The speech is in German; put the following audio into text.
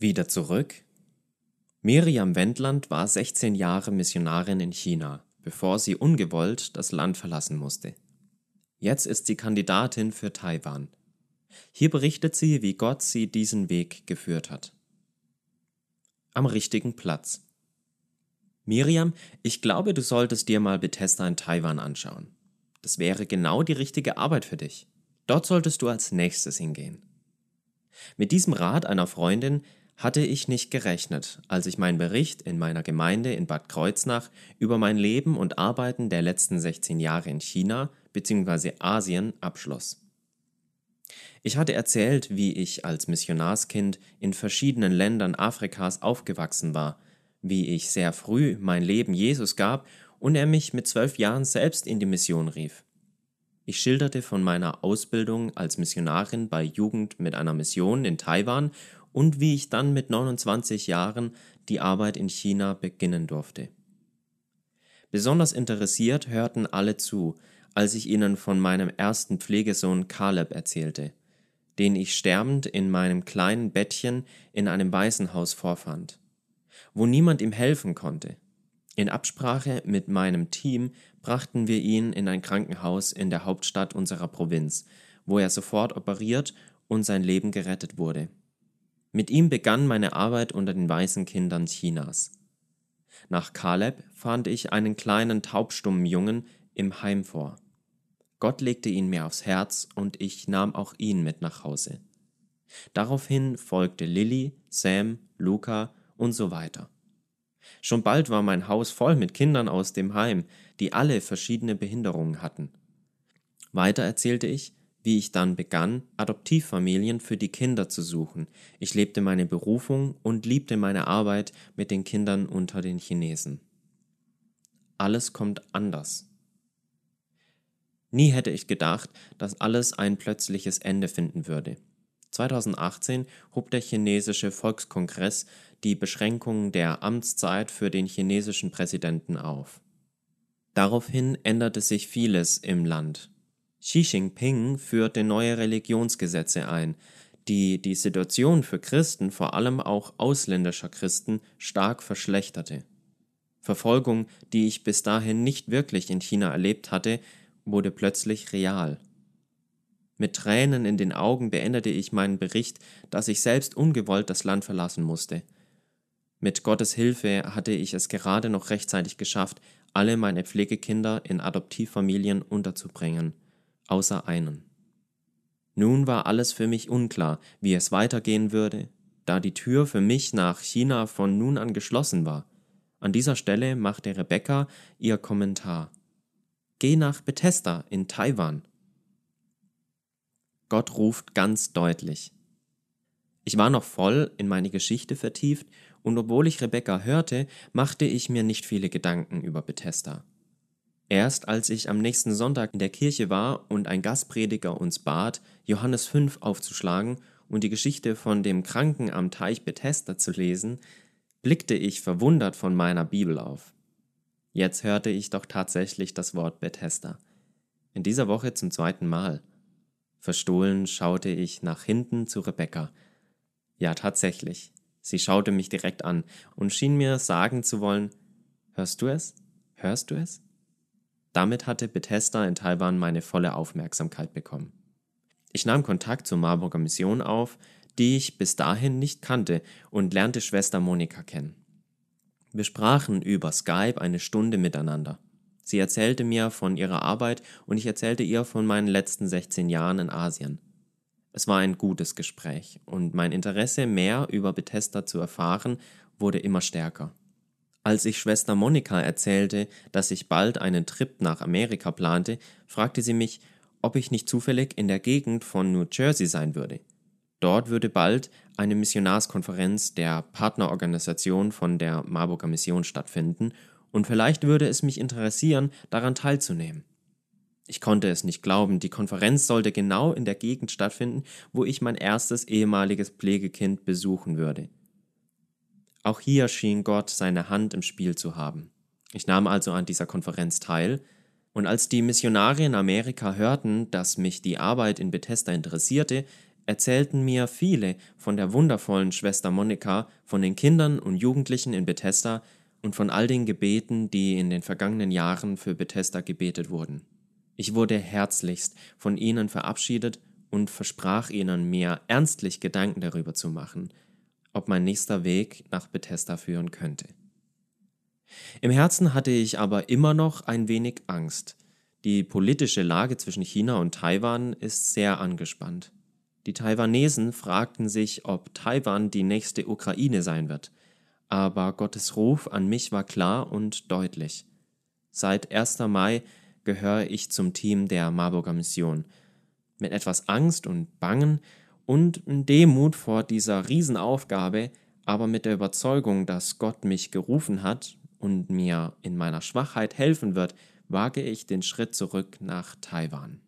Wieder zurück. Miriam Wendland war 16 Jahre Missionarin in China, bevor sie ungewollt das Land verlassen musste. Jetzt ist sie Kandidatin für Taiwan. Hier berichtet sie, wie Gott sie diesen Weg geführt hat. Am richtigen Platz. Miriam, ich glaube, du solltest dir mal Bethesda in Taiwan anschauen. Das wäre genau die richtige Arbeit für dich. Dort solltest du als nächstes hingehen. Mit diesem Rat einer Freundin hatte ich nicht gerechnet, als ich meinen Bericht in meiner Gemeinde in Bad Kreuznach über mein Leben und Arbeiten der letzten 16 Jahre in China bzw. Asien abschloss. Ich hatte erzählt, wie ich als Missionarskind in verschiedenen Ländern Afrikas aufgewachsen war, wie ich sehr früh mein Leben Jesus gab und er mich mit zwölf Jahren selbst in die Mission rief. Ich schilderte von meiner Ausbildung als Missionarin bei Jugend mit einer Mission in Taiwan und wie ich dann mit 29 Jahren die Arbeit in China beginnen durfte. Besonders interessiert hörten alle zu, als ich ihnen von meinem ersten Pflegesohn Caleb erzählte, den ich sterbend in meinem kleinen Bettchen in einem Waisenhaus vorfand, wo niemand ihm helfen konnte. In Absprache mit meinem Team brachten wir ihn in ein Krankenhaus in der Hauptstadt unserer Provinz, wo er sofort operiert und sein Leben gerettet wurde. Mit ihm begann meine Arbeit unter den weißen Kindern Chinas. Nach Kaleb fand ich einen kleinen taubstummen Jungen im Heim vor. Gott legte ihn mir aufs Herz und ich nahm auch ihn mit nach Hause. Daraufhin folgte Lilly, Sam, Luca und so weiter. Schon bald war mein Haus voll mit Kindern aus dem Heim, die alle verschiedene Behinderungen hatten. Weiter erzählte ich, wie ich dann begann, Adoptivfamilien für die Kinder zu suchen. Ich lebte meine Berufung und liebte meine Arbeit mit den Kindern unter den Chinesen. Alles kommt anders. Nie hätte ich gedacht, dass alles ein plötzliches Ende finden würde. 2018 hob der chinesische Volkskongress die Beschränkungen der Amtszeit für den chinesischen Präsidenten auf. Daraufhin änderte sich vieles im Land. Xi Jinping führte neue Religionsgesetze ein, die die Situation für Christen, vor allem auch ausländischer Christen, stark verschlechterte. Verfolgung, die ich bis dahin nicht wirklich in China erlebt hatte, wurde plötzlich real. Mit Tränen in den Augen beendete ich meinen Bericht, dass ich selbst ungewollt das Land verlassen musste. Mit Gottes Hilfe hatte ich es gerade noch rechtzeitig geschafft, alle meine Pflegekinder in Adoptivfamilien unterzubringen außer einen. Nun war alles für mich unklar, wie es weitergehen würde, da die Tür für mich nach China von nun an geschlossen war. An dieser Stelle machte Rebecca ihr Kommentar. Geh nach Bethesda in Taiwan. Gott ruft ganz deutlich. Ich war noch voll in meine Geschichte vertieft, und obwohl ich Rebecca hörte, machte ich mir nicht viele Gedanken über Bethesda. Erst als ich am nächsten Sonntag in der Kirche war und ein Gastprediger uns bat, Johannes 5 aufzuschlagen und die Geschichte von dem Kranken am Teich Bethesda zu lesen, blickte ich verwundert von meiner Bibel auf. Jetzt hörte ich doch tatsächlich das Wort Bethesda. In dieser Woche zum zweiten Mal. Verstohlen schaute ich nach hinten zu Rebecca. Ja, tatsächlich. Sie schaute mich direkt an und schien mir sagen zu wollen, Hörst du es? Hörst du es? Damit hatte Bethesda in Taiwan meine volle Aufmerksamkeit bekommen. Ich nahm Kontakt zur Marburger Mission auf, die ich bis dahin nicht kannte, und lernte Schwester Monika kennen. Wir sprachen über Skype eine Stunde miteinander. Sie erzählte mir von ihrer Arbeit und ich erzählte ihr von meinen letzten 16 Jahren in Asien. Es war ein gutes Gespräch und mein Interesse, mehr über Bethesda zu erfahren, wurde immer stärker. Als ich Schwester Monika erzählte, dass ich bald einen Trip nach Amerika plante, fragte sie mich, ob ich nicht zufällig in der Gegend von New Jersey sein würde. Dort würde bald eine Missionarskonferenz der Partnerorganisation von der Marburger Mission stattfinden und vielleicht würde es mich interessieren, daran teilzunehmen. Ich konnte es nicht glauben, die Konferenz sollte genau in der Gegend stattfinden, wo ich mein erstes ehemaliges Pflegekind besuchen würde. Auch hier schien Gott seine Hand im Spiel zu haben. Ich nahm also an dieser Konferenz teil, und als die Missionare in Amerika hörten, dass mich die Arbeit in Bethesda interessierte, erzählten mir viele von der wundervollen Schwester Monika, von den Kindern und Jugendlichen in Bethesda und von all den Gebeten, die in den vergangenen Jahren für Bethesda gebetet wurden. Ich wurde herzlichst von ihnen verabschiedet und versprach ihnen, mir ernstlich Gedanken darüber zu machen, ob mein nächster Weg nach Bethesda führen könnte. Im Herzen hatte ich aber immer noch ein wenig Angst. Die politische Lage zwischen China und Taiwan ist sehr angespannt. Die Taiwanesen fragten sich, ob Taiwan die nächste Ukraine sein wird. Aber Gottes Ruf an mich war klar und deutlich. Seit 1. Mai gehöre ich zum Team der Marburger Mission. Mit etwas Angst und Bangen und Demut vor dieser Riesenaufgabe, aber mit der Überzeugung, dass Gott mich gerufen hat und mir in meiner Schwachheit helfen wird, wage ich den Schritt zurück nach Taiwan.